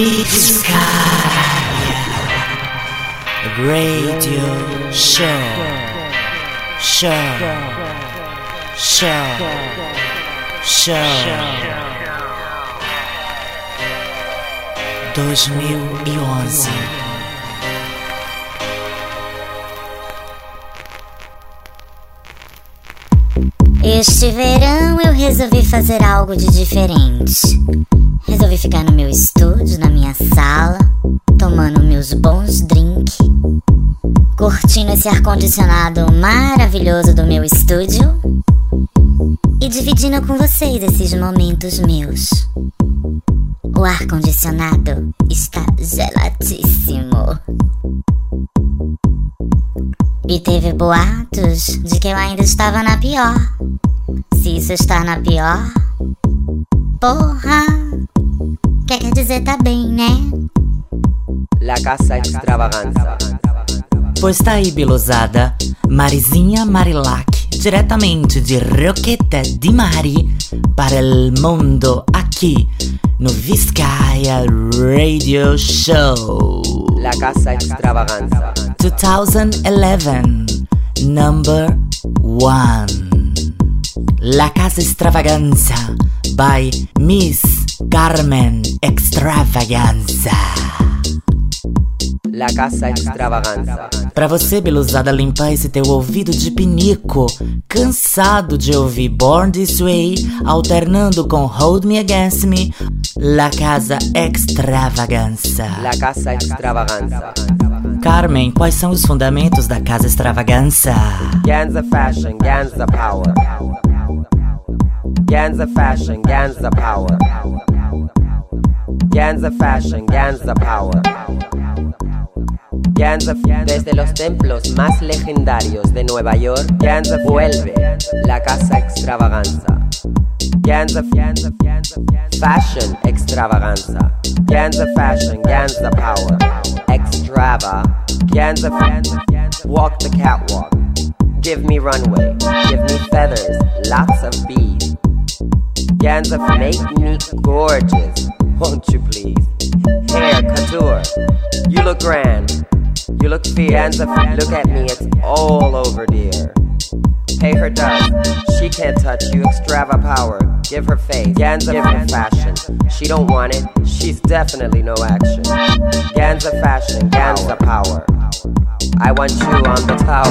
Vizcaya Radio Show. Show. Show. Show. 2011. Este verão eu resolvi fazer algo de diferente. Resolvi ficar no meu estúdio, na minha sala, tomando meus bons drinks, curtindo esse ar-condicionado maravilhoso do meu estúdio e dividindo com vocês esses momentos meus. O ar-condicionado está geladíssimo. E teve boatos de que eu ainda estava na pior. Se isso está na pior, porra, quer dizer tá bem, né? La Casa Extravaganza. Pois tá aí, Bilosada, Marizinha Marilac, diretamente de Roqueta de Mari para o mundo aqui no Vizcaya Radio Show La Casa Extravaganza. 2011 Number 1 La Casa Extravaganza by Miss Carmen Extravaganza La Casa Extravaganza. Pra você, Belusada, limpar esse teu ouvido de pinico, cansado de ouvir Born This Way, alternando com Hold Me Against Me, La Casa Extravaganza. La Casa Extravaganza. Carmen, quais são os fundamentos da Casa Extravaganza? Ganza Fashion, Ganza Power. Ganza Fashion, Ganza Power. Ganza Fashion, Ganza Power. Ganza, desde los templos más legendarios de Nueva York, Ganza vuelve la casa extravaganza. Ganza, Fashion extravaganza. Ganza Fashion, Ganza Power. Extrava. Ganza, walk the catwalk. Give me runway. Give me feathers. Lots of bees. Ganza, make me gorgeous. Won't you please? Hair couture. You look grand. You look fierce. Look at me. It's all over, dear. Pay her dust. She can't touch you. Extrava power. Give her face. Ganza, give her fashion. She don't want it. She's definitely no action. Ganza fashion. Ganza power.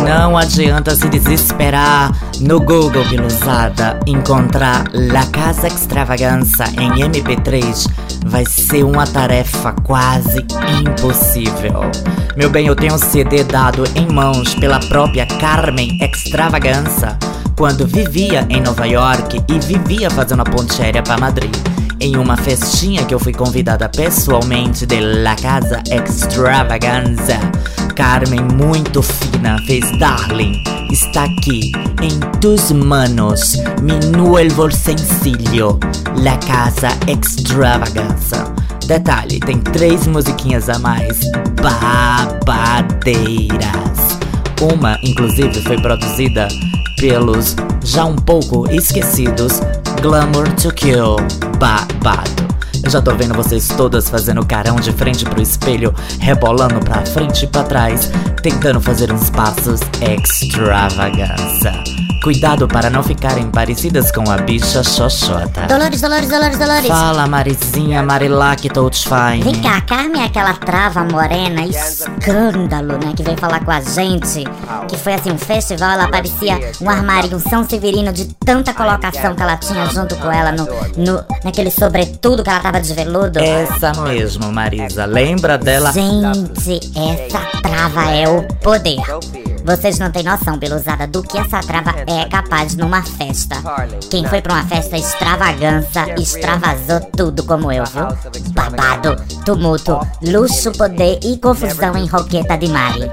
Não adianta se desesperar no Google, Biluzada. Encontrar La Casa Extravaganza em MP3 vai ser uma tarefa quase impossível. Meu bem, eu tenho um CD dado em mãos pela própria Carmen Extravaganza quando vivia em Nova York e vivia fazendo a ponte aérea para Madrid. Em uma festinha que eu fui convidada pessoalmente de La Casa Extravaganza. Carmen, muito fina, fez Darling. Está aqui em tus manos, mi nuevo sencillo, La Casa Extravaganza. Detalhe, tem três musiquinhas a mais babadeiras. Uma, inclusive, foi produzida pelos já um pouco esquecidos Glamour to Kill Babado. Eu já tô vendo vocês todas fazendo carão de frente pro espelho, rebolando pra frente e pra trás, tentando fazer uns passos extravaganza. Cuidado para não ficarem parecidas com a bicha xoxota. Dolores, Dolores, Dolores, Dolores. Fala, Marizinha, Marilac Touch Fine. Vem cá, a Carmen é aquela trava morena, escândalo, né? Que veio falar com a gente. Que foi assim, um festival, ela parecia um armário, um São Severino de tanta colocação que ela tinha junto com ela no, no, naquele sobretudo que ela tava de veludo. Essa mesmo, Marisa. Lembra dela? Gente, essa trava é o poder. Vocês não têm noção, Beluzada, do que essa trava é capaz numa festa. Quem foi pra uma festa extravagança, extravasou tudo como eu, viu? Babado, tumulto, luxo, poder e confusão em Roqueta de Mari.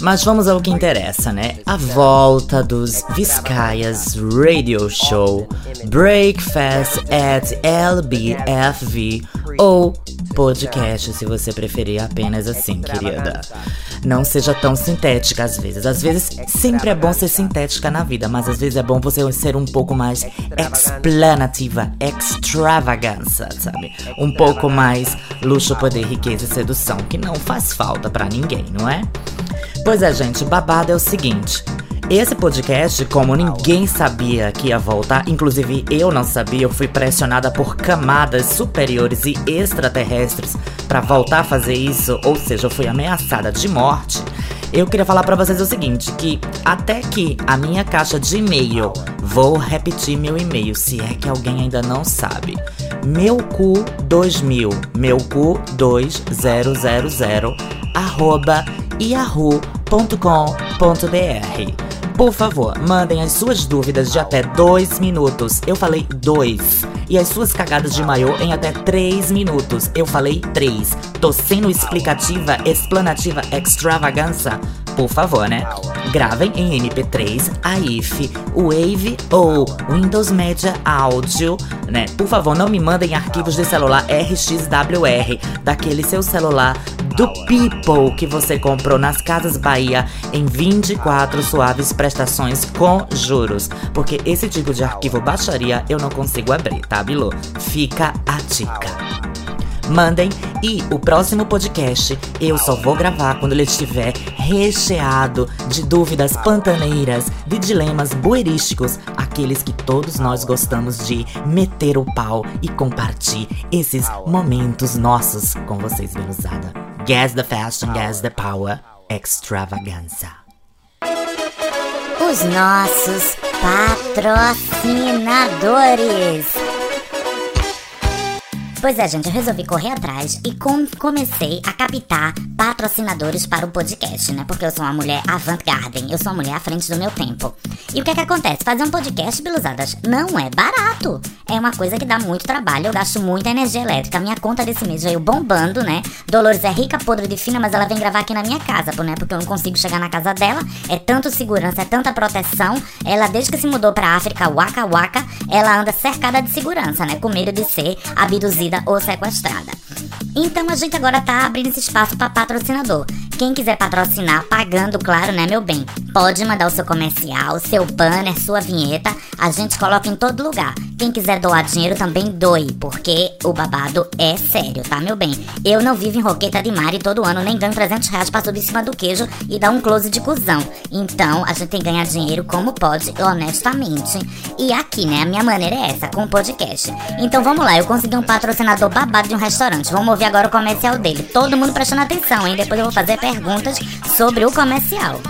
Mas vamos ao que interessa, né? A volta dos Vizcayas Radio Show Breakfast at LBFV ou podcast, se você preferir apenas assim, querida. não seja tão sintética às vezes. Às vezes sempre é bom ser sintética na vida, mas às vezes é bom você ser um pouco mais explanativa, extravagança, sabe? Um pouco mais luxo, poder, riqueza e sedução, que não faz falta para ninguém, não é? Pois é, gente, babado é o seguinte. Esse podcast, como ninguém sabia que ia voltar, inclusive eu não sabia, eu fui pressionada por camadas superiores e extraterrestres para voltar a fazer isso, ou seja, eu fui ameaçada de morte. Eu queria falar para vocês o seguinte, que até que a minha caixa de e-mail, vou repetir meu e-mail, se é que alguém ainda não sabe. Meucu 2000, meucu 2000, arroba yahoo.com.br. Por favor, mandem as suas dúvidas de até dois minutos. Eu falei dois. E as suas cagadas de maiô em até três minutos. Eu falei três. Tô sendo explicativa, explanativa, extravagança? Por favor, né? Gravem em MP3, AIF, Wave ou Windows Media Audio, né? Por favor, não me mandem arquivos de celular RXWR, daquele seu celular do People que você comprou nas Casas Bahia em 24 suaves prestações com juros. Porque esse tipo de arquivo baixaria eu não consigo abrir, tá, Bilu? Fica a dica. Mandem e o próximo podcast eu só vou gravar quando ele estiver recheado de dúvidas pantaneiras, de dilemas buerísticos, aqueles que todos nós gostamos de meter o pau e compartilhar esses momentos nossos com vocês, beluzada. Gas the fashion, gas the power, extravaganza. Os nossos patrocinadores. Pois é, gente, eu resolvi correr atrás e com comecei a captar patrocinadores para o podcast, né? Porque eu sou uma mulher avant-garde, eu sou uma mulher à frente do meu tempo. E o que é que acontece? Fazer um podcast, belusadas, não é barato. É uma coisa que dá muito trabalho, eu gasto muita energia elétrica. Minha conta desse mês veio bombando, né? Dolores é rica, podre de fina, mas ela vem gravar aqui na minha casa, né? Porque eu não consigo chegar na casa dela. É tanto segurança, é tanta proteção. Ela, desde que se mudou pra África, Waka Waka, ela anda cercada de segurança, né? Com medo de ser abduzida ou sequestrada. Então a gente agora tá abrindo esse espaço para patrocinador. Quem quiser patrocinar, pagando, claro, né, meu bem? Pode mandar o seu comercial, seu banner, sua vinheta, a gente coloca em todo lugar. Quem quiser doar dinheiro também doe, porque o babado é sério, tá, meu bem? Eu não vivo em roqueta de mar e todo ano nem ganho 300 reais pra subir em cima do queijo e dar um close de cuzão. Então a gente tem que ganhar dinheiro como pode, honestamente. E aqui, né, a minha maneira é essa, com o podcast. Então vamos lá, eu consegui um patrocinador babado de um restaurante. Vamos ouvir agora o comercial dele. Todo mundo prestando atenção, hein? Depois eu vou fazer perguntas sobre o comercial.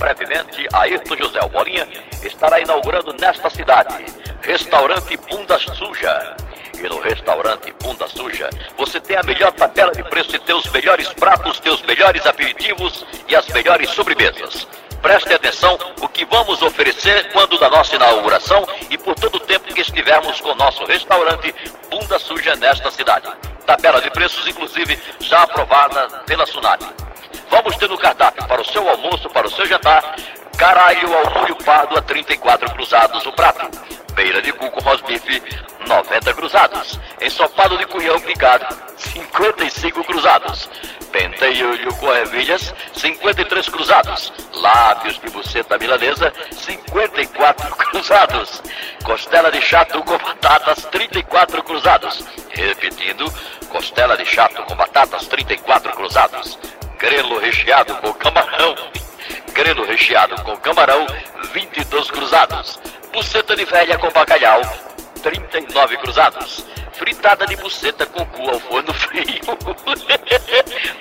Brevemente, Ayrton José Bolinha estará inaugurando nesta cidade Restaurante Bunda Suja. E no restaurante Bunda Suja, você tem a melhor tabela de preço e tem melhores pratos, tem os melhores aperitivos e as melhores sobremesas. Preste atenção o que vamos oferecer quando da nossa inauguração e por todo o tempo que estivermos com nosso restaurante Bunda Suja nesta cidade. Tabela de preços, inclusive, já aprovada pela Sunami. Vamos ter no cardápio para o seu almoço, para o seu jantar, caralho ao molho pardo a 34 cruzados o prato. Beira de cuco rosbife, 90 cruzados. Ensopado de cunhão picado, 55 cruzados. Penteio com ervilhas, 53 cruzados. Lábios de buceta milanesa, 54 cruzados. Costela de chato com batatas, 34 cruzados. Repetindo, costela de chato com batatas, 34 cruzados grelo recheado com camarão. Grelo recheado com camarão, 22 cruzados. Buceta de velha com bacalhau, 39 cruzados. Fritada de buceta com cu ao forno frio,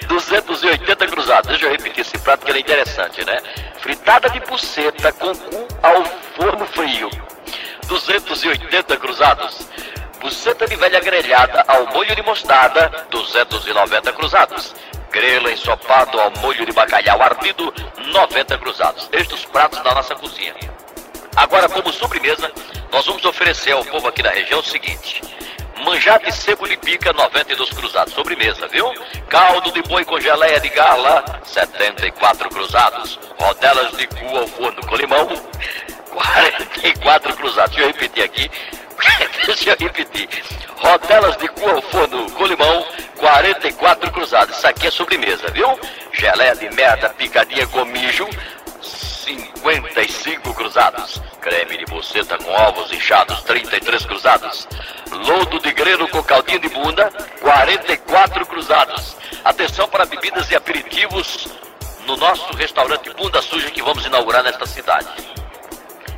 280 cruzados. Deixa eu repetir esse prato que ele é interessante, né? Fritada de buceta com cu ao forno frio, 280 cruzados. Buceta de velha grelhada ao molho de mostarda, 290 cruzados grelo ensopado ao molho de bacalhau ardido, 90 cruzados. Estes os pratos da nossa cozinha. Agora, como sobremesa, nós vamos oferecer ao povo aqui da região o seguinte. Manjate seco de pica, 92 cruzados. Sobremesa, viu? Caldo de boi com geleia de gala, 74 cruzados. Rodelas de cu ao forno com limão, 44 cruzados. Deixa eu repetir aqui. Deixa eu repetir. Rodelas de cu ao forno com limão, 44 cruzados. Isso aqui é sobremesa, viu? Geleia de merda picadinha com mijo, 55 cruzados. Creme de buceta com ovos inchados, 33 cruzados. Lodo de grelo com caldinho de bunda, 44 cruzados. Atenção para bebidas e aperitivos no nosso restaurante Bunda Suja que vamos inaugurar nesta cidade.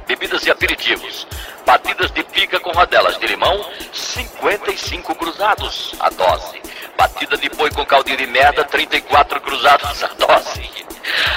Bebidas e aperitivos. Batidas de pica com rodelas de limão, 55 cruzados a dose. Batida de boi com caldinho de merda, 34 cruzados a dose.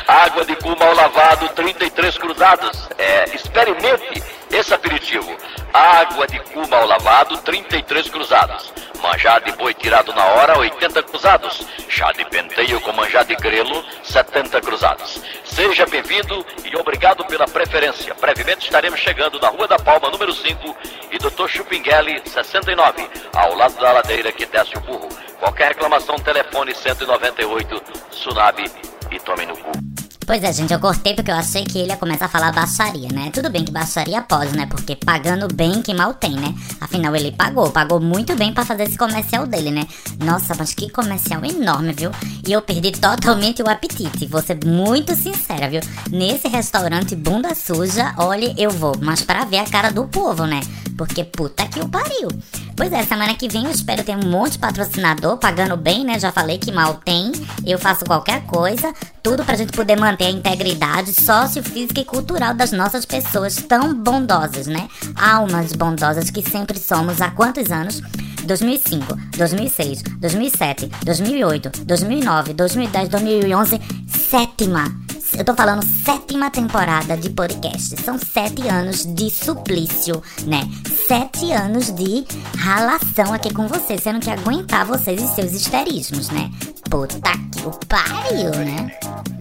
Água de cu mal lavado, 33 cruzados. É, experimente esse aperitivo. Água de cu mal lavado, 33 cruzados. Manjar de boi tirado na hora, 80 cruzados. Chá de penteio com manjar de grelo, 70 cruzados. Seja bem-vindo e obrigado pela preferência. Brevemente estaremos chegando na Rua da Palma, número 5, e Dr. Chupinguele, 69, ao lado da ladeira que desce o burro. Qualquer reclamação, telefone 198 Tsunami e tome no cu. Pois é, gente, eu cortei porque eu achei que ele ia começar a falar baixaria, né? Tudo bem que baixaria pode, né? Porque pagando bem que mal tem, né? Afinal, ele pagou, pagou muito bem para fazer esse comercial dele, né? Nossa, mas que comercial enorme, viu? E eu perdi totalmente o apetite, vou ser muito sincera, viu? Nesse restaurante bunda suja, olha, eu vou, mas para ver a cara do povo, né? Porque puta que o pariu. Pois é, semana que vem eu espero ter um monte de patrocinador pagando bem, né? Já falei que mal tem. Eu faço qualquer coisa, tudo pra gente poder manter a integridade sociofísica e cultural das nossas pessoas tão bondosas, né? Almas bondosas que sempre somos há quantos anos? 2005, 2006, 2007, 2008, 2009, 2010, 2011, sétima eu tô falando sétima temporada de podcast. São sete anos de suplício, né? Sete anos de ralação aqui com vocês, sendo que aguentar vocês e seus histerismos, né? Puta que o pariu, né?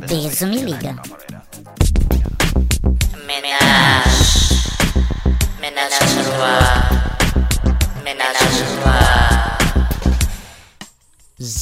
Beijo, me liga.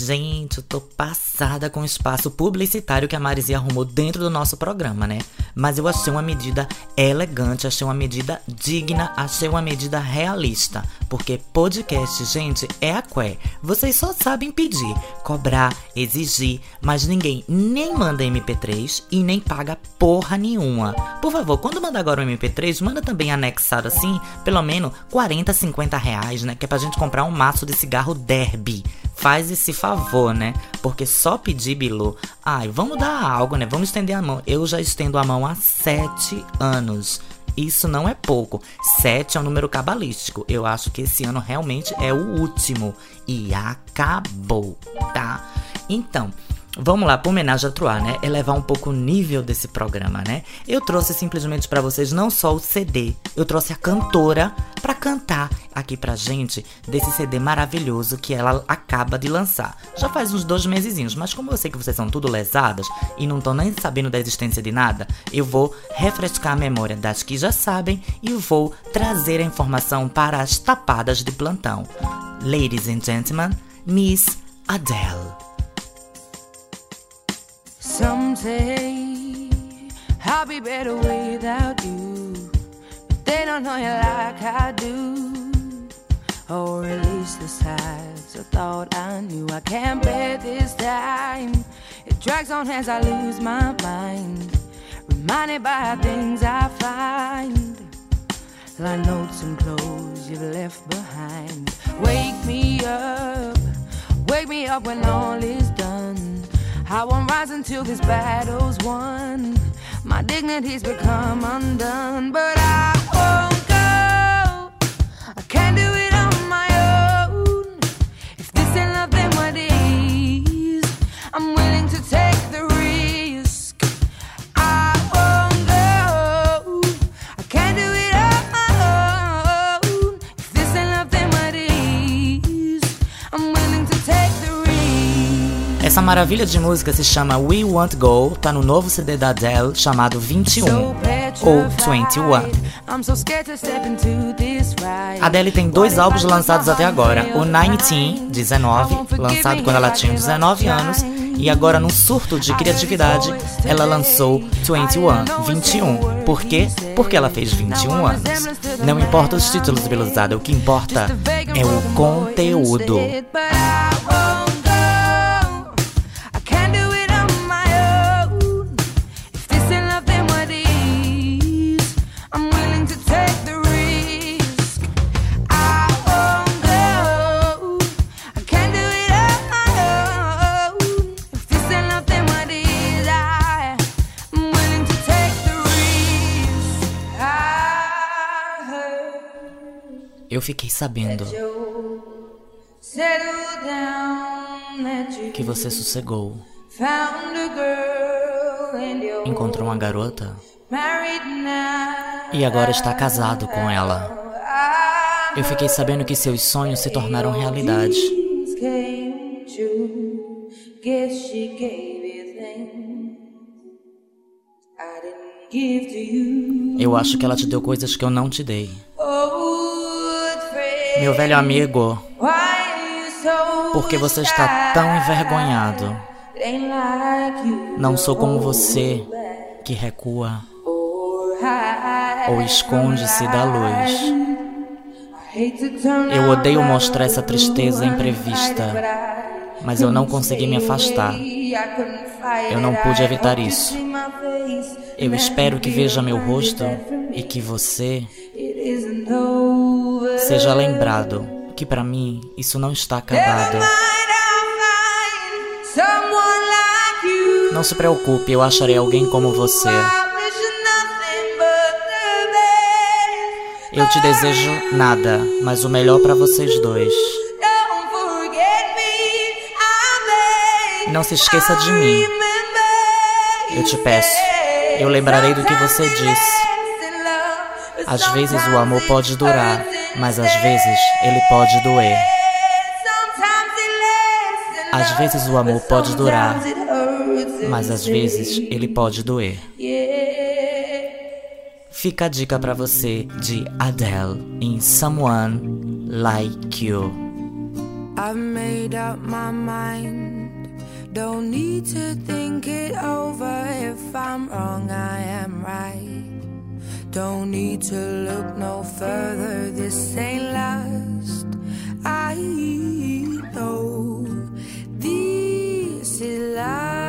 Gente, eu tô passada com o espaço publicitário que a Marizia arrumou dentro do nosso programa, né? Mas eu achei uma medida elegante, achei uma medida digna, achei uma medida realista. Porque podcast, gente, é a qué. Vocês só sabem pedir, cobrar, exigir, mas ninguém nem manda MP3 e nem paga porra nenhuma. Por favor, quando mandar agora um MP3, manda também anexado assim, pelo menos 40, 50 reais, né? Que é pra gente comprar um maço de cigarro derby. Faz esse favor, né? Porque só pedir Bilu. Ai, vamos dar algo, né? Vamos estender a mão. Eu já estendo a mão há sete anos. Isso não é pouco. Sete é um número cabalístico. Eu acho que esse ano realmente é o último. E acabou, tá? Então, Vamos lá, para homenagem a Troar, né? Elevar um pouco o nível desse programa, né? Eu trouxe simplesmente para vocês não só o CD, eu trouxe a cantora para cantar aqui pra gente desse CD maravilhoso que ela acaba de lançar. Já faz uns dois mesezinhos, mas como eu sei que vocês são tudo lesadas e não estão nem sabendo da existência de nada, eu vou refrescar a memória das que já sabem e vou trazer a informação para as tapadas de plantão. Ladies and gentlemen, Miss Adele. Some say I'll be better without you. But they don't know you like I do. Or at least the sides I thought I knew. I can't bear this time. It drags on as I lose my mind. Reminded by things I find. Like notes and clothes you've left behind. Wake me up. Wake me up when all is done. I won't rise until this battle's won. My dignity's become undone, but I won't Essa maravilha de música se chama We Want Go, tá no novo CD da Adele chamado 21 ou 21. A Adele tem dois álbuns lançados até agora: o 19, 19, lançado quando ela tinha 19 anos, e agora num surto de criatividade, ela lançou 21, 21. Por quê? Porque ela fez 21 anos. Não importa os títulos, Beluzada, o que importa é o conteúdo. Eu fiquei sabendo que você sossegou. Encontrou uma garota e agora está casado com ela. Eu fiquei sabendo que seus sonhos se tornaram realidade. Eu acho que ela te deu coisas que eu não te dei. Meu velho amigo, por que você está tão envergonhado? Não sou como você que recua ou esconde-se da luz. Eu odeio mostrar essa tristeza imprevista, mas eu não consegui me afastar. Eu não pude evitar isso. Eu espero que veja meu rosto e que você seja lembrado que para mim isso não está acabado. Não se preocupe, eu acharei alguém como você. Eu te desejo nada, mas o melhor para vocês dois. Não se esqueça de mim. Eu te peço. Eu lembrarei do que você disse. Às vezes o amor pode durar, mas às vezes ele pode doer. Às vezes o amor pode durar, mas às vezes ele pode doer. Fica a dica para você de Adele em Someone Like You. I've made up my mind. Don't need to think it over. If I'm wrong, I am right. Don't need to look no further. This ain't last. I know this is life.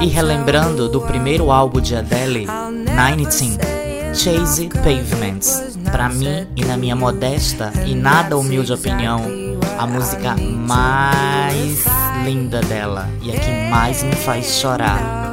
E relembrando do primeiro álbum de Adele, 19, Chase Pavements, para mim e na minha modesta e nada humilde opinião, a música mais linda dela e a que mais me faz chorar.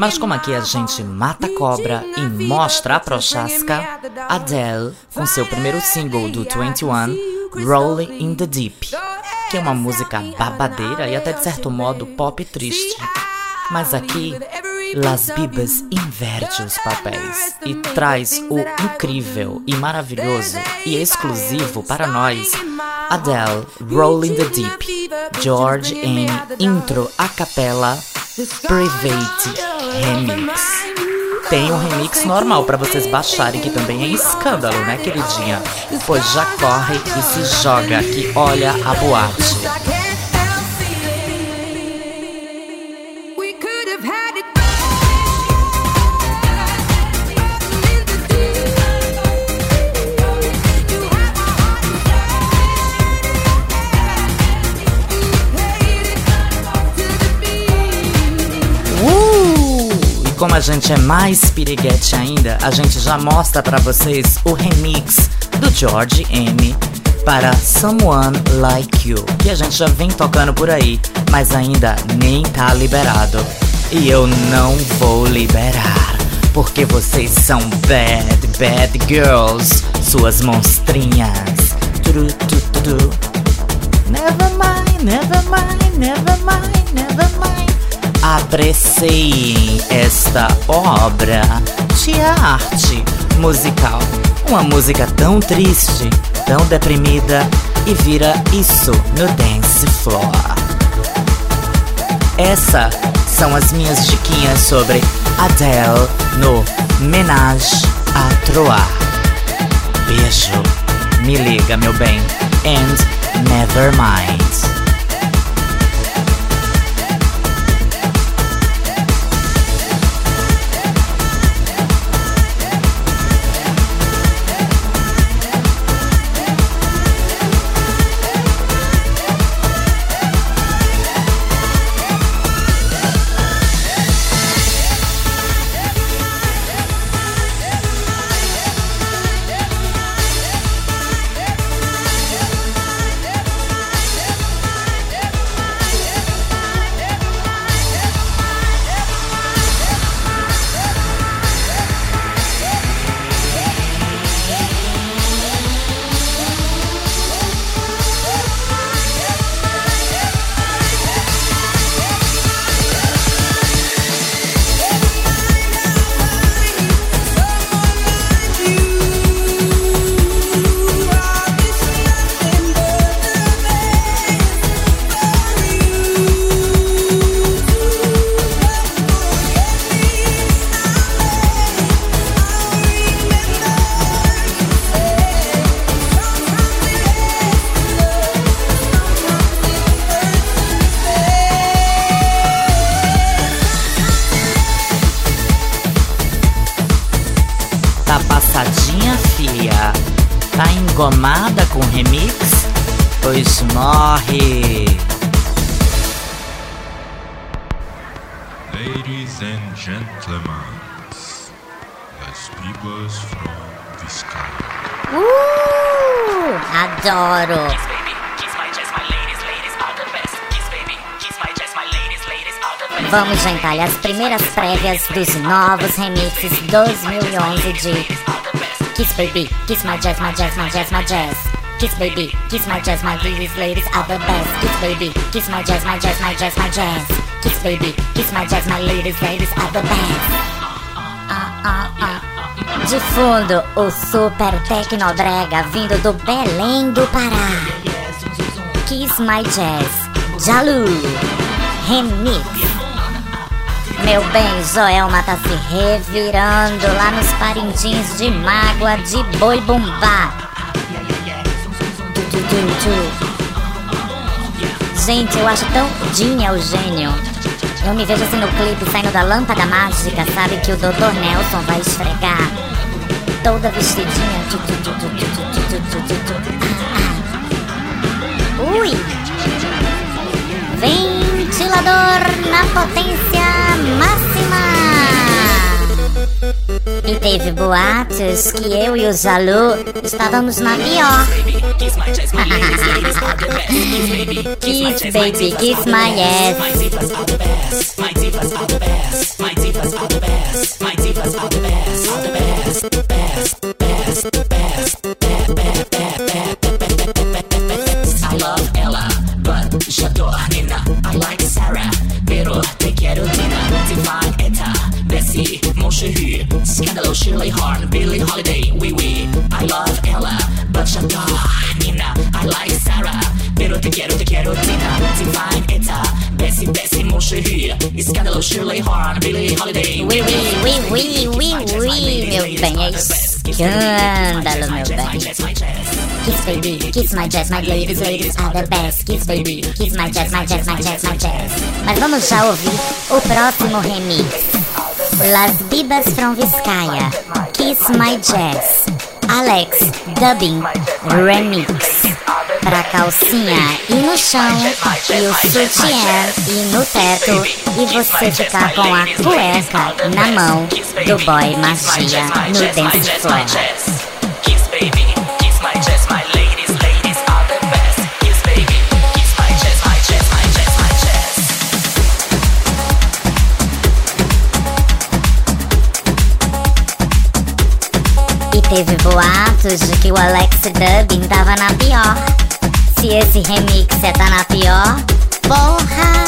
Mas como aqui a gente mata a cobra e mostra a prochasca, Adele, com seu primeiro single do 21, Rolling in the Deep, que é uma música babadeira e até de certo modo pop triste. Mas aqui, Las Bibas inverte os papéis e traz o incrível e maravilhoso e exclusivo para nós Adele, Rolling the Deep, George N. Intro a capela Private Remix. Tem um remix normal para vocês baixarem, que também é escândalo, né, queridinha? Pois já corre e se joga que olha a boate. Como a gente é mais piriguete ainda, a gente já mostra para vocês o remix do George M para Someone Like You, que a gente já vem tocando por aí, mas ainda nem tá liberado. E eu não vou liberar, porque vocês são bad, bad girls, suas monstrinhas. Never mind, never mind, never mind, never mind. Apreciem esta obra de arte musical. Uma música tão triste, tão deprimida e vira isso no dance floor. Essas são as minhas diquinhas sobre Adele no Menage à Trois. Beijo, me liga meu bem, and never mind. Vamos jantar as primeiras prévias dos novos remixes 2011 de Kiss Baby, Kiss My Jazz, My Jazz, My Jazz, My Jazz. Kiss Baby, Kiss My Jazz, My Ladies, Ladies are the best. Kiss Baby, Kiss My Jazz, My Jazz, My Jazz, My Jazz. Kiss Baby, Kiss My Jazz, My Ladies, Ladies are the best. Ah, ah, ah. De fundo, o super tecnobrega vindo do Belém do Pará. Kiss My Jazz, Jalu, Remix. Meu bem, Joelma tá se revirando lá nos parintins de mágoa de boi bumbá. Gente, eu acho tão Dinha o gênio. Eu me vejo assim no clipe saindo da lâmpada mágica, sabe? Que o Dr. Nelson vai esfregar. Toda vestidinha. Ui! Ventilador na potência E teve boatos que eu e o Zalu estávamos na pior. kiss baby, kiss my ass. My. Escândalo, Shirley Horn, Billie Holiday. Oui oui, oui oui, oui oui, meu bem, é escândalo, meu bem. Kiss baby, kiss my jazz, my ladies, ladies are the best. Kiss baby, kiss my jazz, my jazz, my jazz, my jazz. Mas vamos já ouvir o próximo remix. Las Bibas from Vizcaya, Kiss My Jazz, Alex Dubbing Remix. Pra calcinha e no chão, e o sutiã e no teto, e você ficar com a cueca na mão do boy magia no dance floor. Teve boatos de que o Alex Dubbin tava na pior. Se esse remix é tá na pior, porra!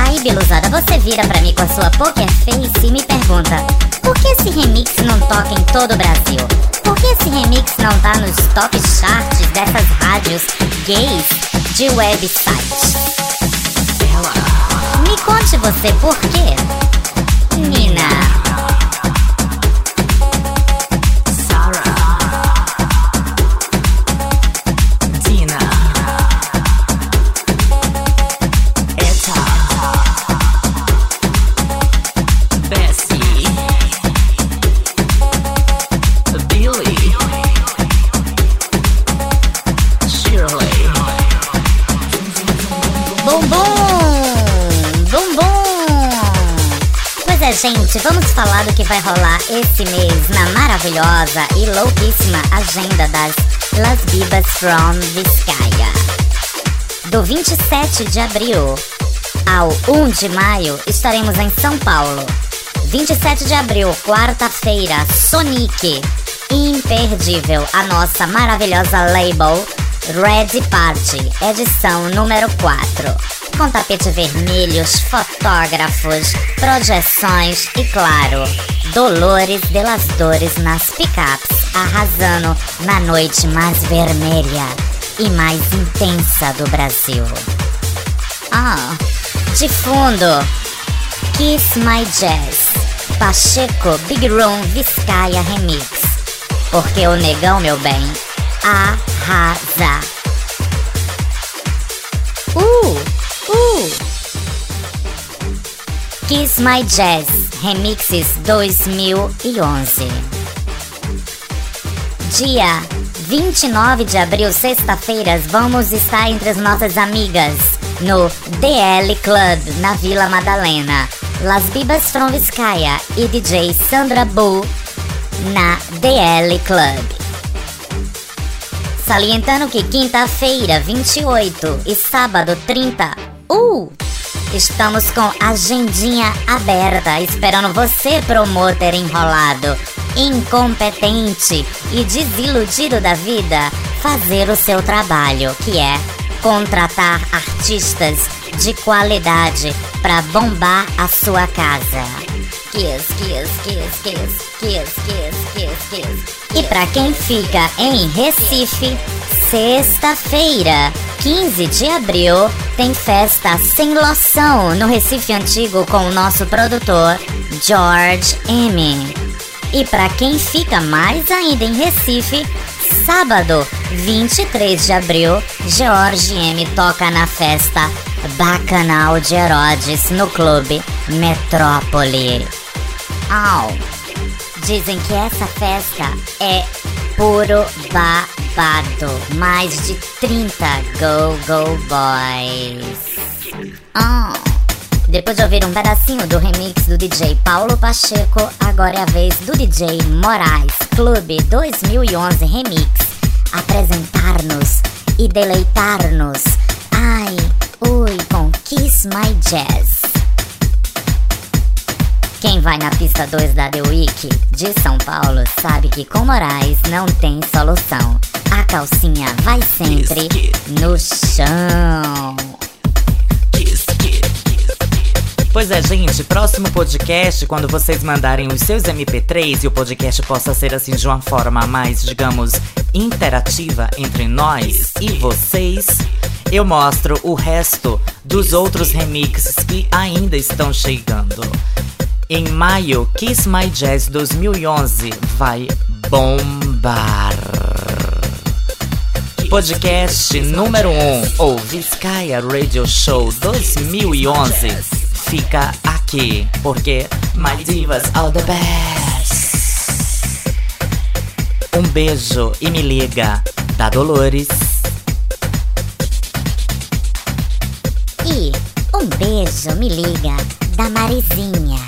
Aí, Biluzada, você vira pra mim com a sua poker face e me pergunta: por que esse remix não toca em todo o Brasil? Por que esse remix não tá nos top charts dessas rádios gays de websites? Me conte você por quê? Nina. Gente, vamos falar do que vai rolar esse mês na maravilhosa e louquíssima agenda das Las Bibas from Vizcaya. Do 27 de abril ao 1 de maio estaremos em São Paulo. 27 de abril, quarta-feira, Sonic. Imperdível, a nossa maravilhosa label Red Party, edição número 4 com tapete vermelhos, fotógrafos, projeções e, claro, Dolores de las Dores nas picapes, arrasando na noite mais vermelha e mais intensa do Brasil. Ah, de fundo, Kiss My Jazz, Pacheco Big Room Vizcaya Remix, porque o negão, meu bem, arrasa. Kiss My Jazz Remixes 2011 Dia 29 de abril, sexta-feira, vamos estar entre as nossas amigas no DL Club, na Vila Madalena. Las Bibas Fronviskaya e DJ Sandra Bull na DL Club. Salientando que quinta-feira, 28 e sábado, 30, uh! Estamos com agendinha aberta, esperando você, promotor enrolado, incompetente e desiludido da vida, fazer o seu trabalho, que é contratar artistas de qualidade para bombar a sua casa. Kiss, kiss, kiss, kiss, kiss, kiss, kiss, kiss. E para quem fica em Recife, sexta-feira, 15 de abril, tem festa sem loção no Recife Antigo com o nosso produtor George M. E para quem fica mais ainda em Recife, sábado, 23 de abril, George M toca na festa Bacanal de Herodes no clube Metrópole. Au! Dizem que essa festa é puro Mais de 30 Go Go Boys. Oh. Depois de ouvir um pedacinho do remix do DJ Paulo Pacheco, agora é a vez do DJ Moraes Clube 2011 Remix apresentar-nos e deleitar-nos. Ai, ui, com Kiss My Jazz. Quem vai na pista 2 da The Week de São Paulo sabe que com Moraes não tem solução. Calcinha vai sempre no chão. Pois é, gente, próximo podcast, quando vocês mandarem os seus MP3 e o podcast possa ser assim de uma forma mais, digamos, interativa entre nós e vocês, eu mostro o resto dos outros remixes que ainda estão chegando. Em maio, Kiss My Jazz 2011 vai bombar. Podcast número 1 um, ou Vizcaya Radio Show 2011 fica aqui, porque My Divas are the best. Um beijo e me liga da Dolores. E um beijo, me liga da Marizinha.